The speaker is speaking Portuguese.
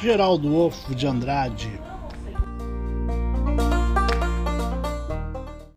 Geraldo Ofo de Andrade,